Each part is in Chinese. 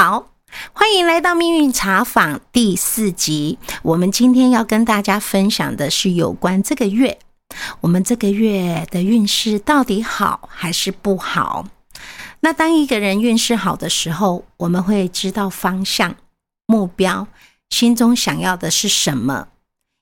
好，欢迎来到命运茶坊第四集。我们今天要跟大家分享的是有关这个月，我们这个月的运势到底好还是不好？那当一个人运势好的时候，我们会知道方向、目标，心中想要的是什么。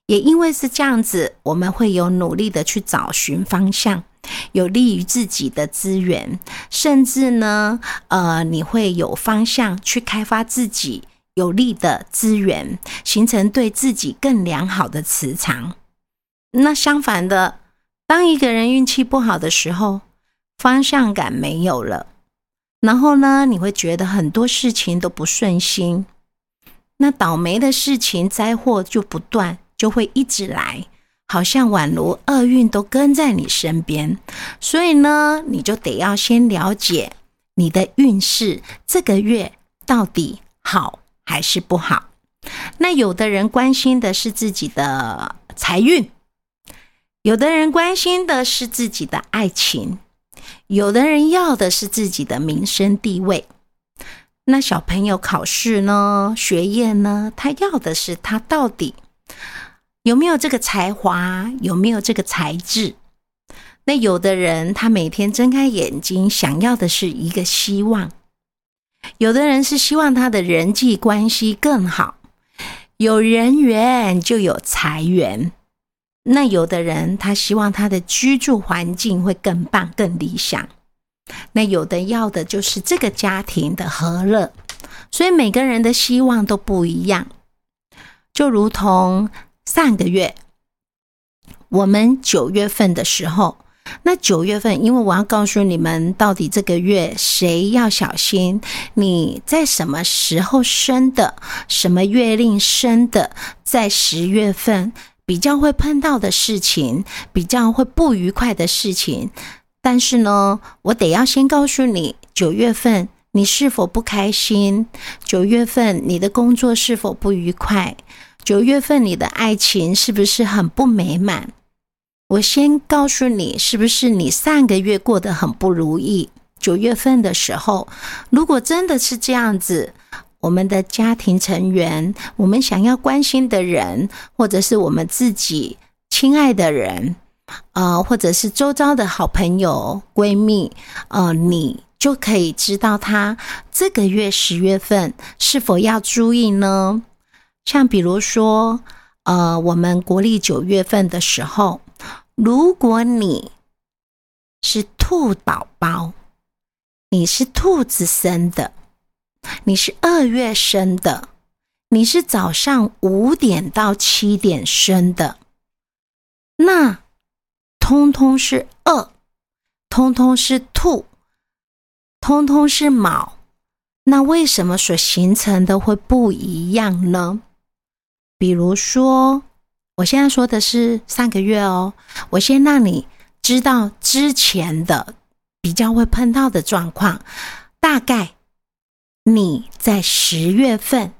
也因为是这样子，我们会有努力的去找寻方向。有利于自己的资源，甚至呢，呃，你会有方向去开发自己有利的资源，形成对自己更良好的磁场。那相反的，当一个人运气不好的时候，方向感没有了，然后呢，你会觉得很多事情都不顺心，那倒霉的事情、灾祸就不断，就会一直来。好像宛如厄运都跟在你身边，所以呢，你就得要先了解你的运势这个月到底好还是不好。那有的人关心的是自己的财运，有的人关心的是自己的爱情，有的人要的是自己的名声地位。那小朋友考试呢，学业呢，他要的是他到底。有没有这个才华？有没有这个才智？那有的人，他每天睁开眼睛，想要的是一个希望；有的人是希望他的人际关系更好，有人缘就有财源。那有的人，他希望他的居住环境会更棒、更理想。那有的要的就是这个家庭的和乐。所以每个人的希望都不一样，就如同。上个月，我们九月份的时候，那九月份，因为我要告诉你们，到底这个月谁要小心？你在什么时候生的？什么月令生的？在十月份比较会碰到的事情，比较会不愉快的事情。但是呢，我得要先告诉你，九月份你是否不开心？九月份你的工作是否不愉快？九月份你的爱情是不是很不美满？我先告诉你，是不是你上个月过得很不如意？九月份的时候，如果真的是这样子，我们的家庭成员，我们想要关心的人，或者是我们自己亲爱的人，呃，或者是周遭的好朋友、闺蜜，呃，你就可以知道他这个月十月份是否要注意呢？像比如说，呃，我们国历九月份的时候，如果你是兔宝宝，你是兔子生的，你是二月生的，你是早上五点到七点生的，那通通是二，通通是兔，通通是卯，那为什么所形成的会不一样呢？比如说，我现在说的是上个月哦。我先让你知道之前的比较会碰到的状况，大概你在十月份，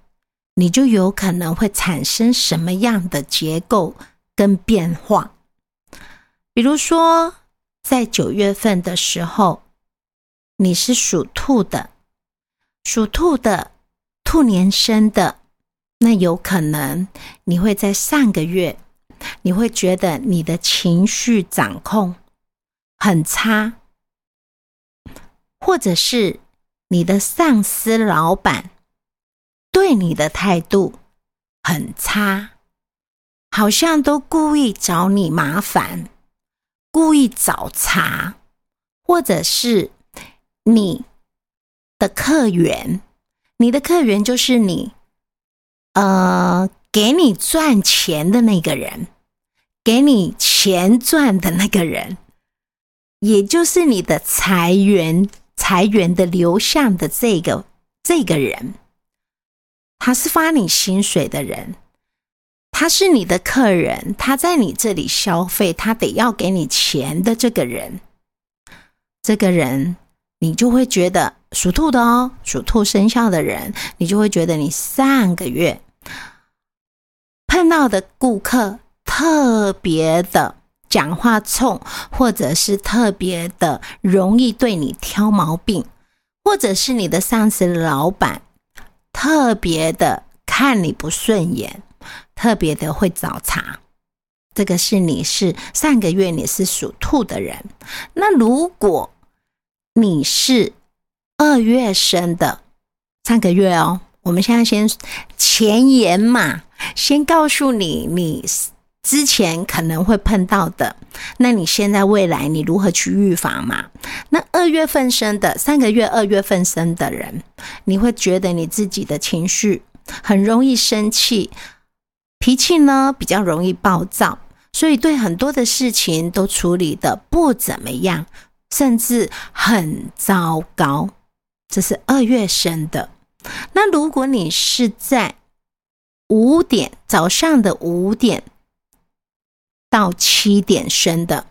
你就有可能会产生什么样的结构跟变化。比如说，在九月份的时候，你是属兔的，属兔的，兔年生的。那有可能你会在上个月，你会觉得你的情绪掌控很差，或者是你的上司、老板对你的态度很差，好像都故意找你麻烦，故意找茬，或者是你的客源，你的客源就是你。呃，给你赚钱的那个人，给你钱赚的那个人，也就是你的财源、财源的流向的这个这个人，他是发你薪水的人，他是你的客人，他在你这里消费，他得要给你钱的这个人，这个人，你就会觉得属兔的哦，属兔生肖的人，你就会觉得你上个月。碰到的顾客特别的讲话冲，或者是特别的容易对你挑毛病，或者是你的上司老板特别的看你不顺眼，特别的会找茬。这个是你是上个月你是属兔的人，那如果你是二月生的，上个月哦，我们现在先前言嘛，先告诉你你之前可能会碰到的，那你现在未来你如何去预防嘛？那二月份生的，上个月二月份生的人，你会觉得你自己的情绪很容易生气，脾气呢比较容易暴躁。所以，对很多的事情都处理的不怎么样，甚至很糟糕。这是二月生的。那如果你是在五点早上的五点到七点生的，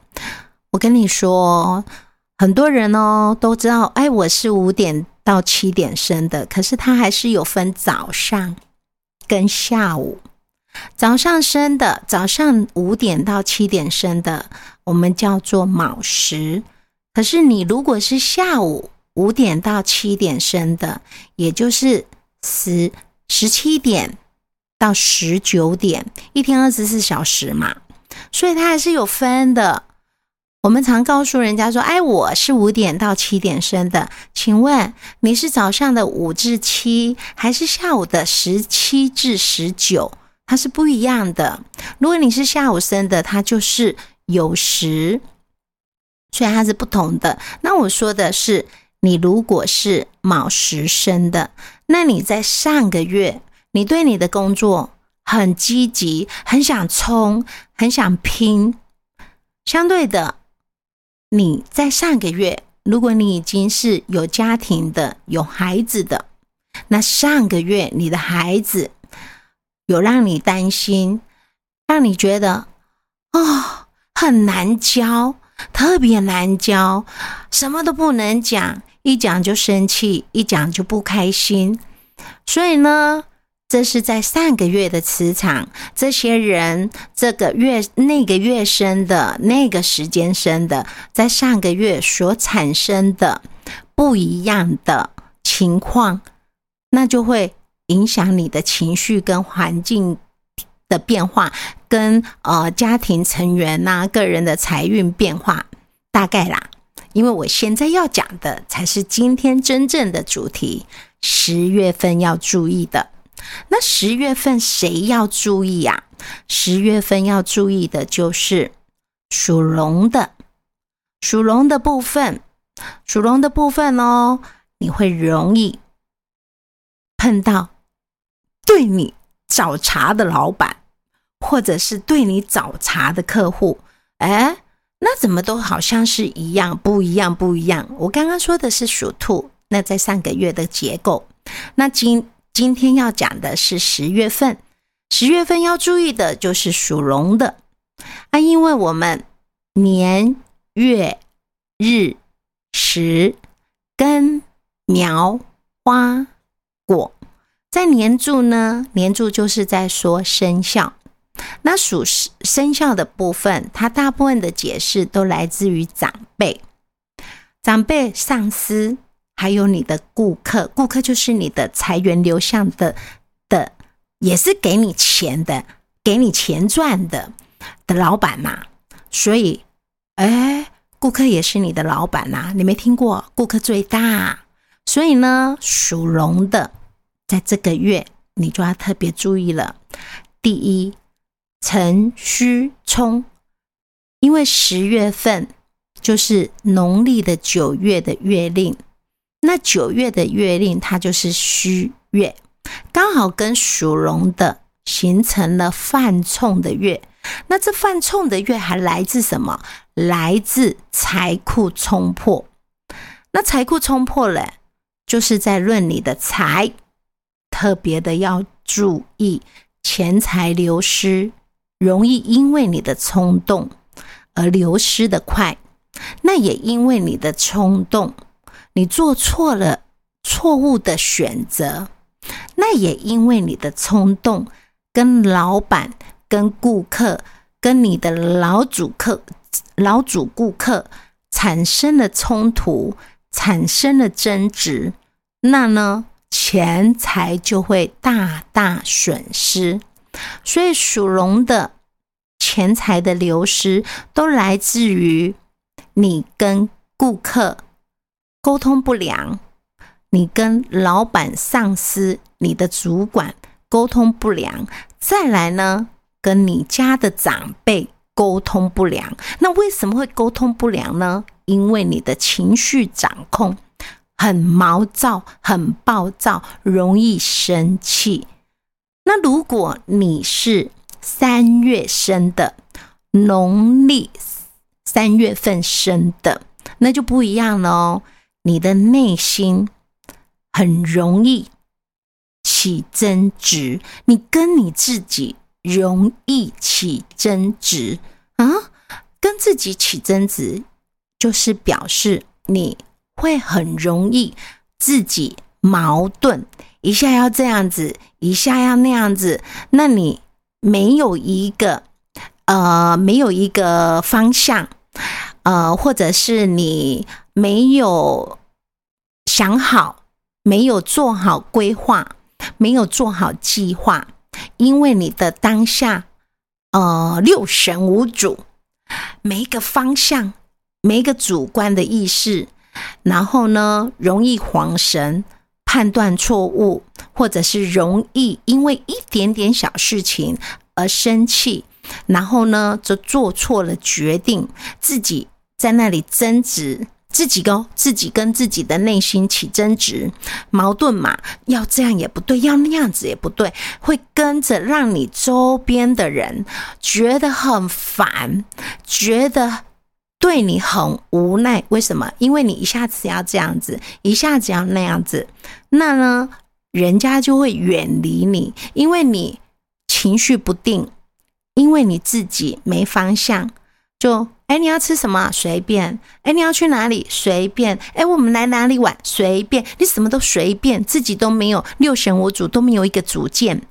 我跟你说，很多人哦都知道，哎，我是五点到七点生的，可是它还是有分早上跟下午。早上生的，早上五点到七点生的，我们叫做卯时。可是你如果是下午五点到七点生的，也就是十十七点到十九点，一天二十四小时嘛，所以它还是有分的。我们常告诉人家说：“哎，我是五点到七点生的，请问你是早上的五至七，还是下午的十七至十九？”它是不一样的。如果你是下午生的，它就是酉时，所以它是不同的。那我说的是，你如果是卯时生的，那你在上个月，你对你的工作很积极，很想冲，很想拼。相对的，你在上个月，如果你已经是有家庭的、有孩子的，那上个月你的孩子。有让你担心，让你觉得哦很难教，特别难教，什么都不能讲，一讲就生气，一讲就不开心。所以呢，这是在上个月的磁场，这些人这个月那个月生的那个时间生的，在上个月所产生的不一样的情况，那就会。影响你的情绪跟环境的变化，跟呃家庭成员呐个人的财运变化，大概啦。因为我现在要讲的才是今天真正的主题，十月份要注意的。那十月份谁要注意呀？十月份要注意的就是属龙的，属龙的部分，属龙的部分哦，你会容易碰到。对你找茬的老板，或者是对你找茬的客户，哎，那怎么都好像是一样，不一样，不一样。我刚刚说的是属兔，那在上个月的结构，那今今天要讲的是十月份，十月份要注意的就是属龙的啊，因为我们年月日时根苗花果。在年柱呢，年柱就是在说生肖。那属生肖的部分，它大部分的解释都来自于长辈、长辈、上司，还有你的顾客。顾客就是你的财源流向的的，也是给你钱的，给你钱赚的的老板嘛。所以，哎，顾客也是你的老板呐。你没听过顾客最大？所以呢，属龙的。在这个月，你就要特别注意了。第一，辰戌冲，因为十月份就是农历的九月的月令，那九月的月令它就是戌月，刚好跟属龙的形成了犯冲的月。那这犯冲的月还来自什么？来自财库冲破。那财库冲破了，就是在论你的财。特别的要注意钱财流失，容易因为你的冲动而流失的快。那也因为你的冲动，你做错了错误的选择。那也因为你的冲动，跟老板、跟顾客、跟你的老主客、老主顾客产生了冲突，产生了争执。那呢？钱财就会大大损失。所以属龙的钱财的流失，都来自于你跟顾客沟通不良，你跟老板、上司、你的主管沟通不良，再来呢，跟你家的长辈沟通不良。那为什么会沟通不良呢？因为你的情绪掌控很毛躁、很暴躁，容易生气。那如果你是三月生的，农历三月份生的，那就不一样了哦。你的内心很容易起争执，你跟你自己容易起争执啊，跟自己起争执，就是表示你会很容易自己矛盾。一下要这样子，一下要那样子，那你没有一个呃，没有一个方向，呃，或者是你没有想好，没有做好规划，没有做好计划，因为你的当下呃六神无主，每一个方向，每一个主观的意识，然后呢，容易晃神。判断错误，或者是容易因为一点点小事情而生气，然后呢，就做错了决定，自己在那里争执，自己跟自己跟自己的内心起争执，矛盾嘛，要这样也不对，要那样子也不对，会跟着让你周边的人觉得很烦，觉得。对你很无奈，为什么？因为你一下子要这样子，一下子要那样子，那呢，人家就会远离你，因为你情绪不定，因为你自己没方向。就哎，你要吃什么？随便。哎，你要去哪里？随便。哎，我们来哪里玩？随便。你什么都随便，自己都没有六神无主，都没有一个主见，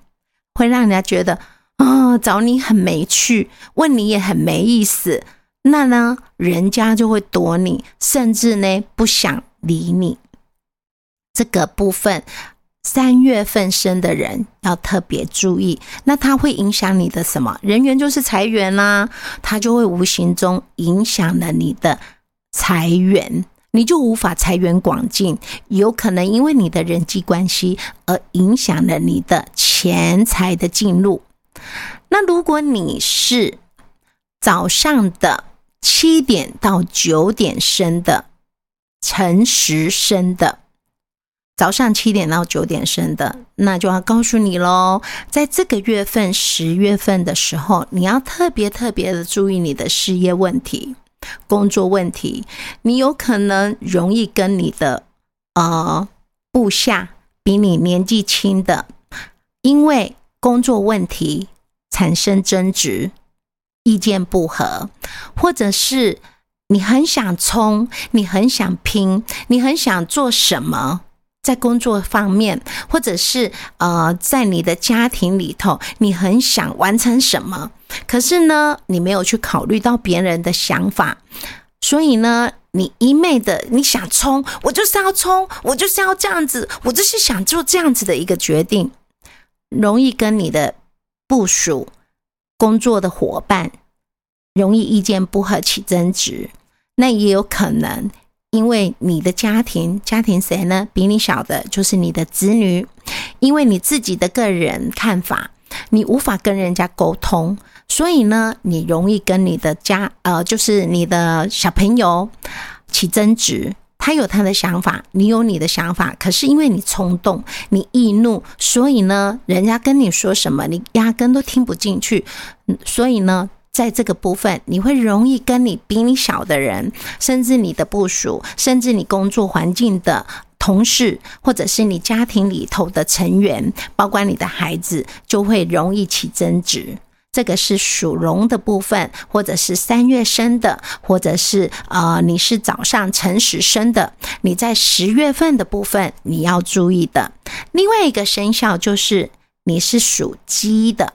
会让人家觉得啊，找你很没趣，问你也很没意思。那呢，人家就会躲你，甚至呢不想理你。这个部分，三月份生的人要特别注意。那它会影响你的什么？人缘就是财源啦，它就会无形中影响了你的财源，你就无法财源广进。有可能因为你的人际关系而影响了你的钱财的进入。那如果你是早上的。七点到九点生的，辰时生的，早上七点到九点生的，那就要告诉你喽，在这个月份十月份的时候，你要特别特别的注意你的事业问题、工作问题，你有可能容易跟你的呃部下比你年纪轻的，因为工作问题产生争执。意见不合，或者是你很想冲，你很想拼，你很想做什么，在工作方面，或者是呃，在你的家庭里头，你很想完成什么，可是呢，你没有去考虑到别人的想法，所以呢，你一昧的你想冲，我就是要冲，我就是要这样子，我就是想做这样子的一个决定，容易跟你的部署。工作的伙伴容易意见不合起争执，那也有可能因为你的家庭，家庭谁呢？比你小的就是你的子女，因为你自己的个人看法，你无法跟人家沟通，所以呢，你容易跟你的家呃，就是你的小朋友起争执。他有他的想法，你有你的想法，可是因为你冲动、你易怒，所以呢，人家跟你说什么，你压根都听不进去。所以呢，在这个部分，你会容易跟你比你小的人，甚至你的部属，甚至你工作环境的同事，或者是你家庭里头的成员，包括你的孩子，就会容易起争执。这个是属龙的部分，或者是三月生的，或者是呃你是早上辰时生的，你在十月份的部分你要注意的。另外一个生肖就是你是属鸡的，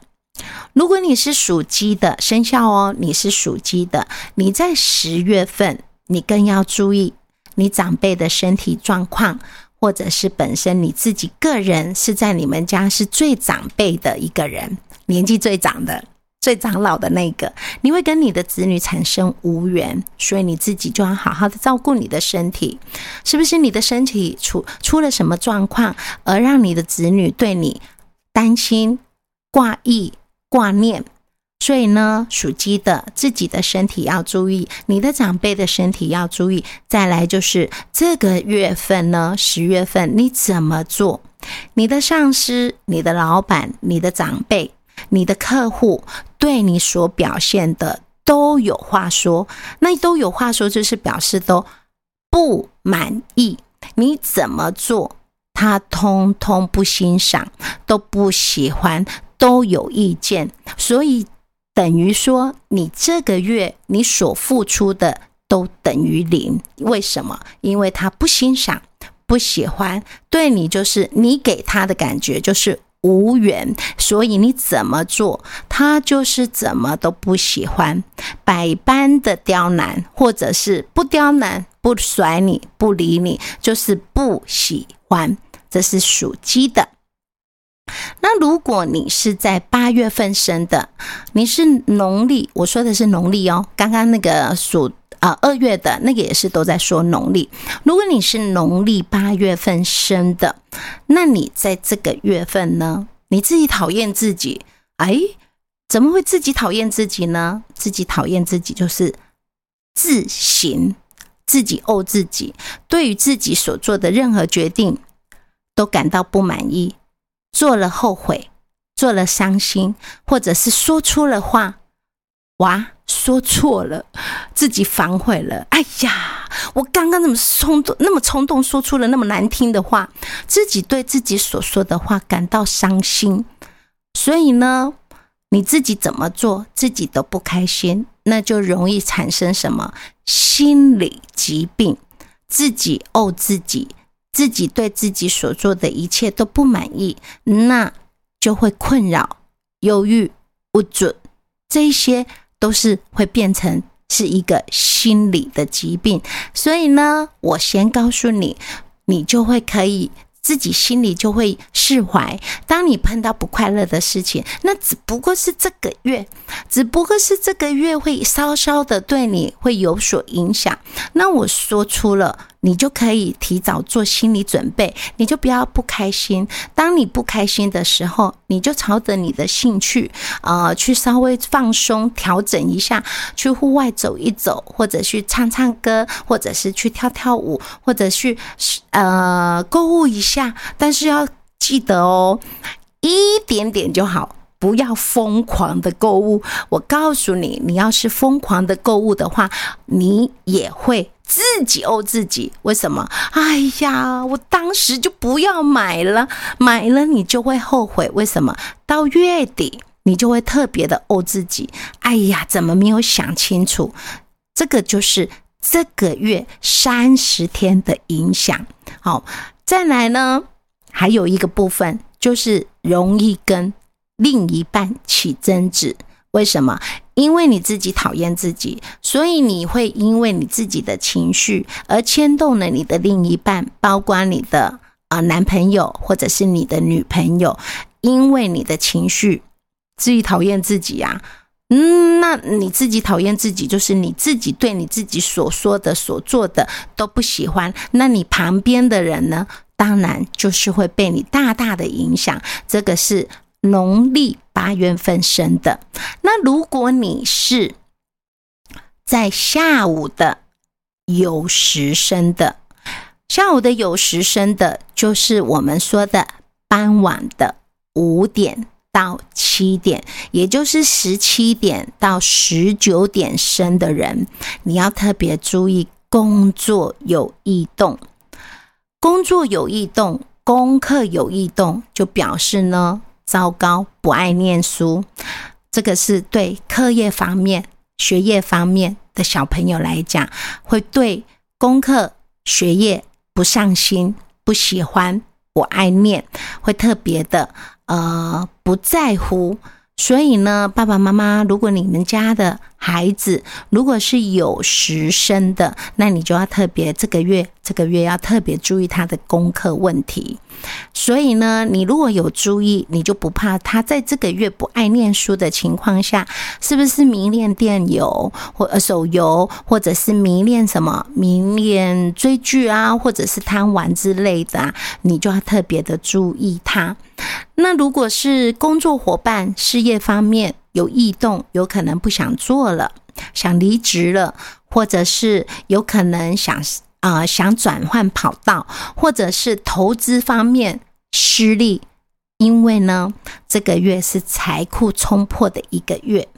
如果你是属鸡的生肖哦，你是属鸡的，你在十月份你更要注意你长辈的身体状况，或者是本身你自己个人是在你们家是最长辈的一个人，年纪最长的。最长老的那个，你会跟你的子女产生无缘，所以你自己就要好好的照顾你的身体，是不是？你的身体出出了什么状况，而让你的子女对你担心、挂意、挂念？所以呢，属鸡的自己的身体要注意，你的长辈的身体要注意。再来就是这个月份呢，十月份你怎么做？你的上司、你的老板、你的长辈。你的客户对你所表现的都有话说，那都有话说，就是表示都不满意。你怎么做，他通通不欣赏，都不喜欢，都有意见。所以等于说，你这个月你所付出的都等于零。为什么？因为他不欣赏，不喜欢，对你就是你给他的感觉就是。无缘，所以你怎么做，他就是怎么都不喜欢，百般的刁难，或者是不刁难，不甩你，不理你，就是不喜欢。这是属鸡的。那如果你是在八月份生的，你是农历，我说的是农历哦，刚刚那个属。啊，二月的那个也是都在说农历。如果你是农历八月份生的，那你在这个月份呢，你自己讨厌自己，哎，怎么会自己讨厌自己呢？自己讨厌自己就是自行自己怄自己，对于自己所做的任何决定都感到不满意，做了后悔，做了伤心，或者是说出了话。哇，说错了，自己反悔了。哎呀，我刚刚那么冲动，那么冲动，说出了那么难听的话，自己对自己所说的话感到伤心。所以呢，你自己怎么做，自己都不开心，那就容易产生什么心理疾病，自己怄自己，自己对自己所做的一切都不满意，那就会困扰、忧郁、不准这些。都是会变成是一个心理的疾病，所以呢，我先告诉你，你就会可以。自己心里就会释怀。当你碰到不快乐的事情，那只不过是这个月，只不过是这个月会稍稍的对你会有所影响。那我说出了，你就可以提早做心理准备，你就不要不开心。当你不开心的时候，你就朝着你的兴趣啊，去稍微放松、调整一下，去户外走一走，或者去唱唱歌，或者是去跳跳舞，或者去呃购物一。下，但是要记得哦，一点点就好，不要疯狂的购物。我告诉你，你要是疯狂的购物的话，你也会自己怄自己。为什么？哎呀，我当时就不要买了，买了你就会后悔。为什么？到月底你就会特别的怄自己。哎呀，怎么没有想清楚？这个就是这个月三十天的影响。好。再来呢，还有一个部分就是容易跟另一半起争执。为什么？因为你自己讨厌自己，所以你会因为你自己的情绪而牵动了你的另一半，包括你的啊男朋友或者是你的女朋友，因为你的情绪自己讨厌自己呀。嗯，那你自己讨厌自己，就是你自己对你自己所说的、所做的都不喜欢。那你旁边的人呢？当然就是会被你大大的影响。这个是农历八月份生的。那如果你是在下午的酉时生的，下午的酉时生的，就是我们说的傍晚的五点。到七点，也就是十七点到十九点生的人，你要特别注意工作有异动。工作有异动，功课有异动，就表示呢，糟糕，不爱念书。这个是对课业方面、学业方面的小朋友来讲，会对功课、学业不上心、不喜欢、不爱念，会特别的。呃，不在乎，所以呢，爸爸妈妈，如果你们家的孩子，如果是有时生的，那你就要特别这个月这个月要特别注意他的功课问题。所以呢，你如果有注意，你就不怕他在这个月不爱念书的情况下，是不是迷恋电游或手游，或者是迷恋什么迷恋追剧啊，或者是贪玩之类的啊？你就要特别的注意他。那如果是工作伙伴、事业方面，有异动，有可能不想做了，想离职了，或者是有可能想啊想转换跑道，或者是投资方面失利，因为呢这个月是财库冲破的一个月，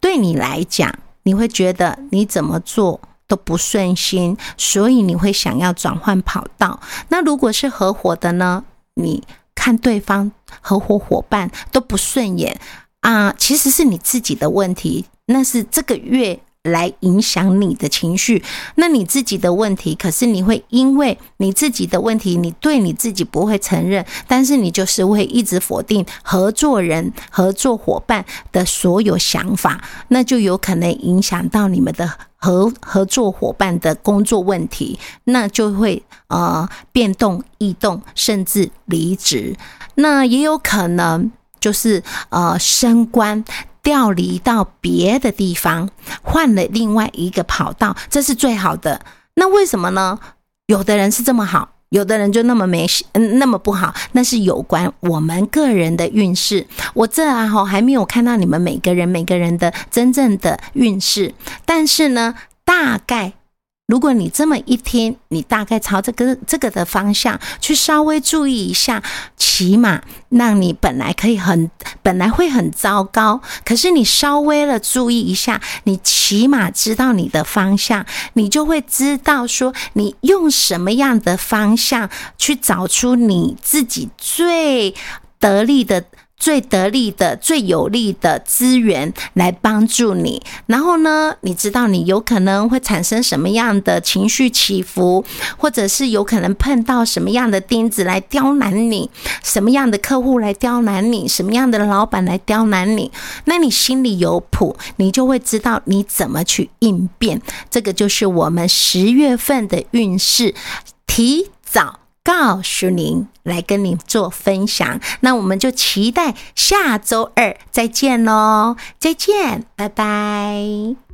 对你来讲，你会觉得你怎么做都不顺心，所以你会想要转换跑道。那如果是合伙的呢，你看对方合伙伙伴都不顺眼。啊，其实是你自己的问题，那是这个月来影响你的情绪，那你自己的问题。可是你会因为你自己的问题，你对你自己不会承认，但是你就是会一直否定合作人、合作伙伴的所有想法，那就有可能影响到你们的合合作伙伴的工作问题，那就会呃变动、异动，甚至离职，那也有可能。就是呃升官调离到别的地方，换了另外一个跑道，这是最好的。那为什么呢？有的人是这么好，有的人就那么没嗯那么不好。那是有关我们个人的运势。我这啊哈还没有看到你们每个人每个人的真正的运势，但是呢，大概。如果你这么一听，你大概朝这个这个的方向去稍微注意一下，起码让你本来可以很本来会很糟糕，可是你稍微的注意一下，你起码知道你的方向，你就会知道说你用什么样的方向去找出你自己最得力的。最得力的、最有力的资源来帮助你。然后呢，你知道你有可能会产生什么样的情绪起伏，或者是有可能碰到什么样的钉子来刁难你，什么样的客户来刁难你，什么样的老板来刁难你。那你心里有谱，你就会知道你怎么去应变。这个就是我们十月份的运势，提早。告诉您，来跟您做分享，那我们就期待下周二再见喽！再见，拜拜。